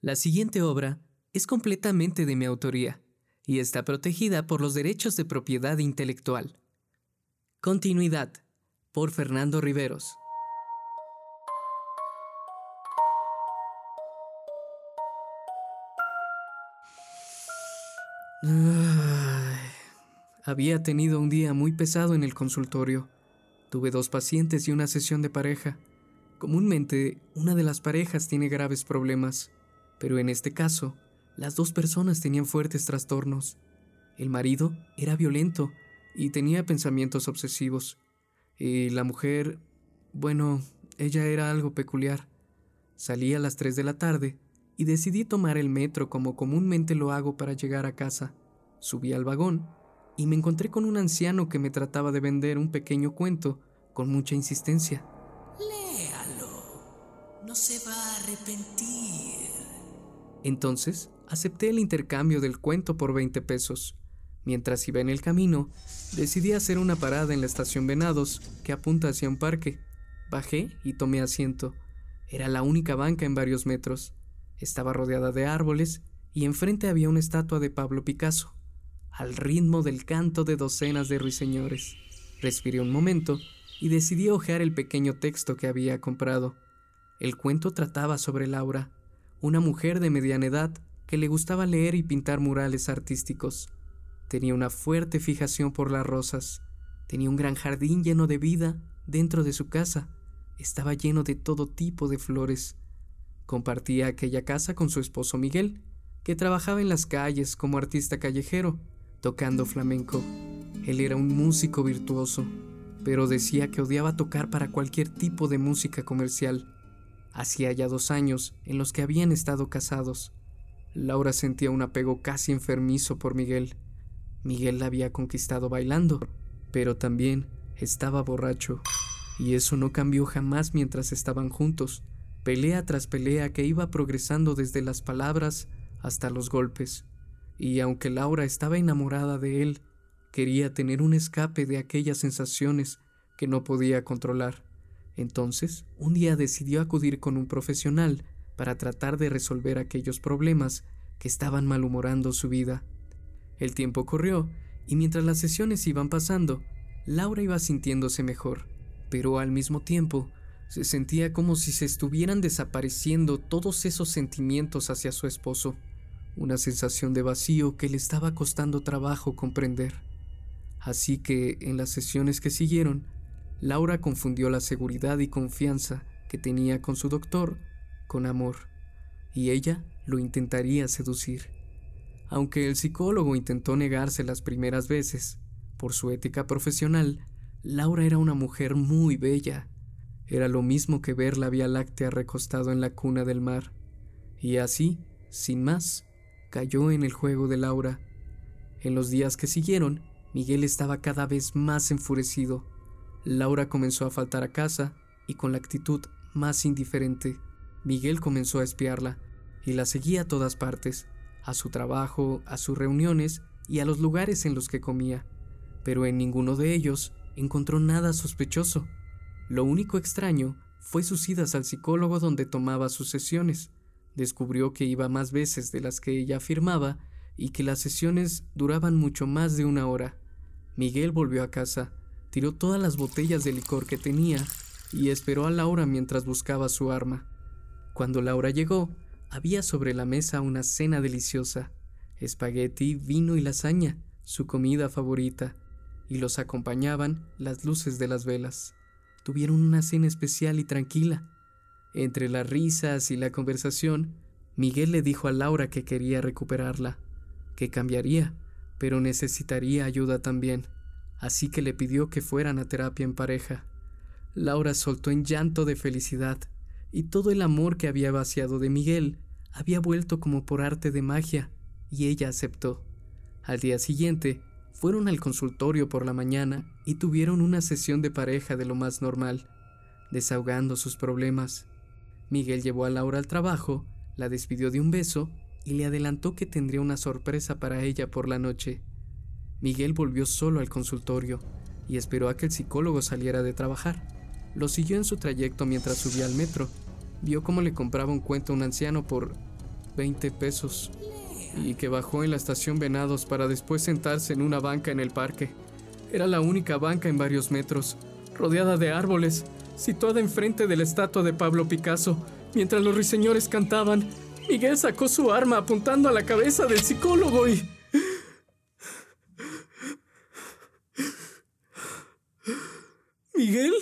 La siguiente obra es completamente de mi autoría y está protegida por los derechos de propiedad intelectual. Continuidad por Fernando Riveros. había tenido un día muy pesado en el consultorio. Tuve dos pacientes y una sesión de pareja. Comúnmente, una de las parejas tiene graves problemas, pero en este caso, las dos personas tenían fuertes trastornos. El marido era violento y tenía pensamientos obsesivos. Y la mujer, bueno, ella era algo peculiar. Salí a las 3 de la tarde y decidí tomar el metro como comúnmente lo hago para llegar a casa. Subí al vagón y me encontré con un anciano que me trataba de vender un pequeño cuento con mucha insistencia. Léalo. No se va a arrepentir. Entonces, acepté el intercambio del cuento por 20 pesos. Mientras iba en el camino, decidí hacer una parada en la estación Venados, que apunta hacia un parque. Bajé y tomé asiento. Era la única banca en varios metros. Estaba rodeada de árboles y enfrente había una estatua de Pablo Picasso, al ritmo del canto de docenas de ruiseñores. Respiré un momento y decidí hojear el pequeño texto que había comprado. El cuento trataba sobre Laura, una mujer de mediana edad que le gustaba leer y pintar murales artísticos. Tenía una fuerte fijación por las rosas. Tenía un gran jardín lleno de vida dentro de su casa. Estaba lleno de todo tipo de flores. Compartía aquella casa con su esposo Miguel, que trabajaba en las calles como artista callejero, tocando flamenco. Él era un músico virtuoso, pero decía que odiaba tocar para cualquier tipo de música comercial. Hacía ya dos años en los que habían estado casados. Laura sentía un apego casi enfermizo por Miguel. Miguel la había conquistado bailando, pero también estaba borracho. Y eso no cambió jamás mientras estaban juntos pelea tras pelea que iba progresando desde las palabras hasta los golpes. Y aunque Laura estaba enamorada de él, quería tener un escape de aquellas sensaciones que no podía controlar. Entonces, un día decidió acudir con un profesional para tratar de resolver aquellos problemas que estaban malhumorando su vida. El tiempo corrió y mientras las sesiones iban pasando, Laura iba sintiéndose mejor, pero al mismo tiempo se sentía como si se estuvieran desapareciendo todos esos sentimientos hacia su esposo, una sensación de vacío que le estaba costando trabajo comprender. Así que, en las sesiones que siguieron, Laura confundió la seguridad y confianza que tenía con su doctor con amor, y ella lo intentaría seducir. Aunque el psicólogo intentó negarse las primeras veces, por su ética profesional, Laura era una mujer muy bella era lo mismo que ver la Vía Láctea recostado en la cuna del mar. Y así, sin más, cayó en el juego de Laura. En los días que siguieron, Miguel estaba cada vez más enfurecido. Laura comenzó a faltar a casa y con la actitud más indiferente. Miguel comenzó a espiarla y la seguía a todas partes, a su trabajo, a sus reuniones y a los lugares en los que comía. Pero en ninguno de ellos encontró nada sospechoso. Lo único extraño fue sus idas al psicólogo donde tomaba sus sesiones. Descubrió que iba más veces de las que ella afirmaba y que las sesiones duraban mucho más de una hora. Miguel volvió a casa, tiró todas las botellas de licor que tenía y esperó a Laura mientras buscaba su arma. Cuando Laura llegó, había sobre la mesa una cena deliciosa, espagueti, vino y lasaña, su comida favorita, y los acompañaban las luces de las velas tuvieron una cena especial y tranquila. Entre las risas y la conversación, Miguel le dijo a Laura que quería recuperarla, que cambiaría, pero necesitaría ayuda también, así que le pidió que fueran a terapia en pareja. Laura soltó en llanto de felicidad, y todo el amor que había vaciado de Miguel había vuelto como por arte de magia, y ella aceptó. Al día siguiente, fueron al consultorio por la mañana y tuvieron una sesión de pareja de lo más normal, desahogando sus problemas. Miguel llevó a Laura al trabajo, la despidió de un beso y le adelantó que tendría una sorpresa para ella por la noche. Miguel volvió solo al consultorio y esperó a que el psicólogo saliera de trabajar. Lo siguió en su trayecto mientras subía al metro. Vio cómo le compraba un cuento a un anciano por 20 pesos y que bajó en la estación Venados para después sentarse en una banca en el parque. Era la única banca en varios metros, rodeada de árboles, situada enfrente de la estatua de Pablo Picasso. Mientras los ruiseñores cantaban, Miguel sacó su arma apuntando a la cabeza del psicólogo y... Miguel